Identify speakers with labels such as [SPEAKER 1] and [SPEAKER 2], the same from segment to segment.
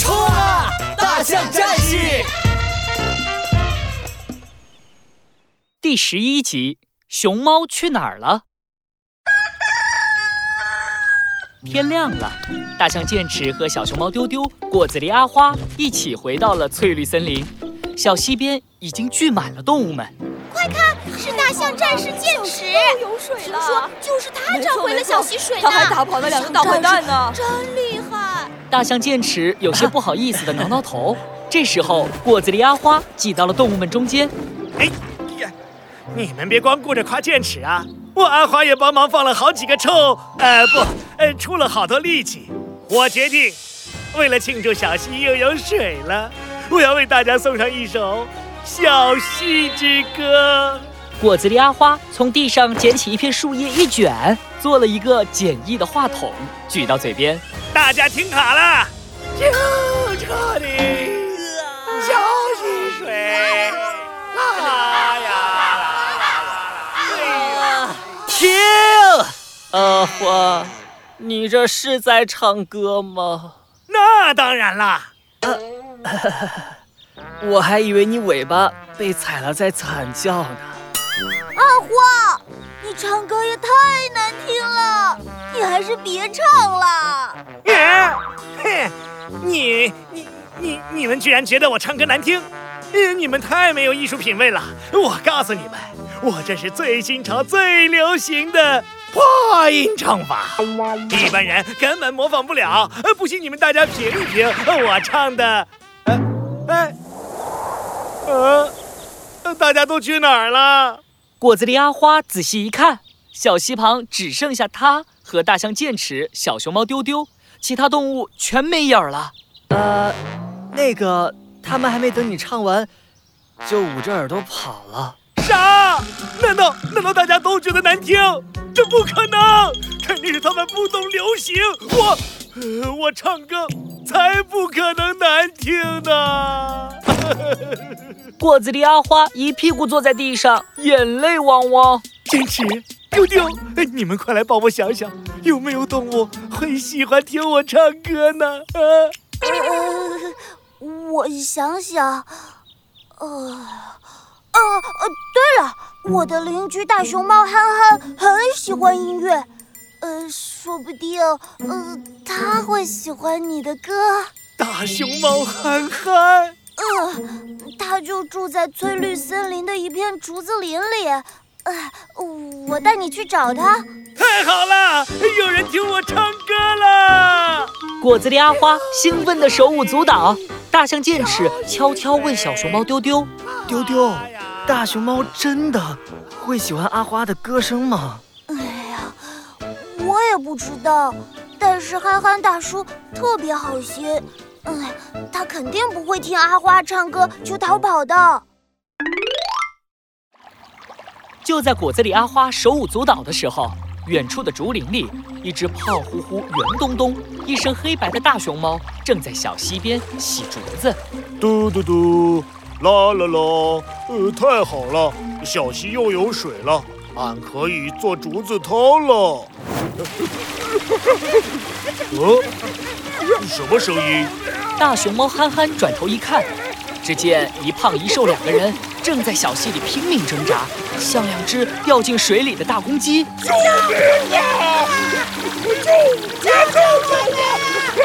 [SPEAKER 1] 冲啊！大象战士
[SPEAKER 2] 第十一集：熊猫去哪儿了？天亮了，大象剑齿和小熊猫丢丢、果子狸阿花一起回到了翠绿森林。小溪边已经聚满了动物们。
[SPEAKER 3] 快看，是大象战士剑齿，
[SPEAKER 4] 有水了。
[SPEAKER 3] 听说就是他找回了小溪水呢。
[SPEAKER 4] 他还打跑了两个大坏蛋呢，
[SPEAKER 3] 真厉害！
[SPEAKER 2] 大象剑齿有些不好意思的挠挠头。这时候，果子狸阿花挤到了动物们中间。
[SPEAKER 5] 哎呀，你们别光顾着夸剑齿啊！我阿花也帮忙放了好几个臭，呃不，呃出了好多力气。我决定，为了庆祝小溪又有水了，我要为大家送上一首《小溪之歌》。
[SPEAKER 2] 果子狸阿花从地上捡起一片树叶，一卷，做了一个简易的话筒，举到嘴边。
[SPEAKER 5] 大家听好了，清澈的小溪水，啦呀！
[SPEAKER 2] 停！阿花，你这是在唱歌吗？
[SPEAKER 5] 那当然啦。
[SPEAKER 2] 我还以为你尾巴被踩了在惨叫呢。
[SPEAKER 3] 阿花，你唱歌也太你还是别唱了。
[SPEAKER 5] 哼，你你你你们居然觉得我唱歌难听？你们太没有艺术品味了！我告诉你们，我这是最新潮、最流行的破音唱法，一般人根本模仿不了。不信你们大家评一评我唱的。哎，呃，大家都去哪儿了？
[SPEAKER 2] 果子狸阿花仔细一看，小溪旁只剩下他和大象剑齿、小熊猫丢丢，其他动物全没影儿了。
[SPEAKER 1] 呃，那个，他们还没等你唱完，就捂着耳朵跑了。
[SPEAKER 5] 啥？难道难道大家都觉得难听？这不可能，肯定是他们不懂流行。我，呃，我唱歌才不可能难听呢。
[SPEAKER 2] 果子狸阿花一屁股坐在地上，眼泪汪汪。
[SPEAKER 5] 坚持，丢丢，你们快来帮我想想，有没有动物会喜欢听我唱歌呢？啊，
[SPEAKER 3] 呃，我想想，呃，哦呃，对了，我的邻居大熊猫憨憨很喜欢音乐，呃，说不定，呃，他会喜欢你的歌。
[SPEAKER 5] 大熊猫憨憨。
[SPEAKER 3] 呃，他就住在翠绿森林的一片竹子林里。呃，我带你去找他。
[SPEAKER 5] 太好了，有人听我唱歌了！
[SPEAKER 2] 果子狸阿花兴奋的手舞足蹈。大象剑齿悄悄问小熊猫丢丢：“
[SPEAKER 1] 丢丢，大熊猫真的会喜欢阿花的歌声吗？”
[SPEAKER 3] 哎呀，我也不知道。但是憨憨大叔特别好心。哎，他肯定不会听阿花唱歌就逃跑的。
[SPEAKER 2] 就在果子狸阿花手舞足蹈的时候，远处的竹林里，一只胖乎乎、圆咚咚、一身黑白的大熊猫正在小溪边洗竹子。
[SPEAKER 6] 嘟嘟嘟，啦啦啦，呃，太好了，小溪又有水了，俺可以做竹子汤了。呃，什么声音？
[SPEAKER 2] 大熊猫憨憨转头一看，只见一胖一瘦两个人正在小溪里拼命挣扎，像两只掉进水里的大公鸡。
[SPEAKER 6] 救命啊！救！别救我！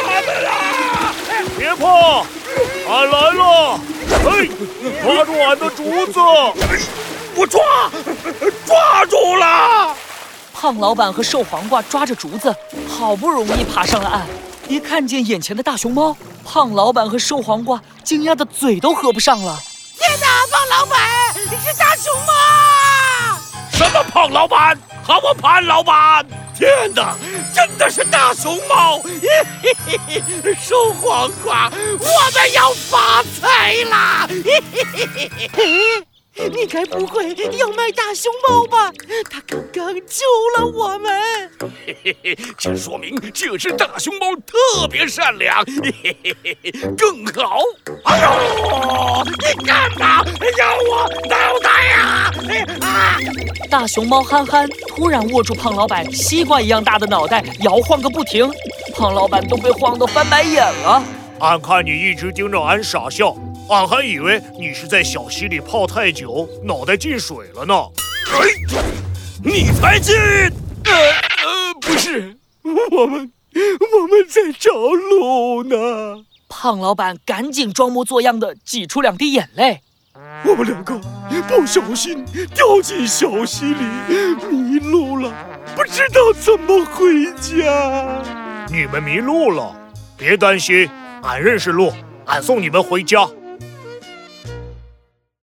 [SPEAKER 6] 他们啦！别怕，俺来了！嘿，抓住俺的竹子！我抓，抓住了！
[SPEAKER 2] 胖老板和瘦黄瓜抓着竹子，好不容易爬上了岸。一看见眼前的大熊猫，胖老板和瘦黄瓜惊讶的嘴都合不上了。
[SPEAKER 3] 天哪，胖老板，你是大熊猫！
[SPEAKER 6] 什么胖老板？喊我潘老板！天哪，真的是大熊猫！嘿嘿嘿，瘦黄瓜，我们要发财啦！嘿嘿嘿嘿。
[SPEAKER 4] 你该不会要卖大熊猫吧？它刚刚救了我们。
[SPEAKER 6] 嘿嘿嘿，这说明这只大熊猫特别善良。嘿嘿嘿嘿，更好。哎呦，你干嘛咬我脑袋呀？
[SPEAKER 2] 啊！大熊猫憨憨突然握住胖老板西瓜一样大的脑袋，摇晃个不停。胖老板都被晃得翻白眼了。
[SPEAKER 5] 俺看你一直盯着俺傻笑，俺还以为你是在小溪里泡太久，脑袋进水了呢。哎，你才进！
[SPEAKER 4] 呃呃，不是，我们我们在找路呢。
[SPEAKER 2] 胖老板赶紧装模作样的挤出两滴眼泪。
[SPEAKER 4] 我们两个不小心掉进小溪里，迷路了，不知道怎么回家。
[SPEAKER 5] 你们迷路了，别担心。俺认识路，俺送你们回家。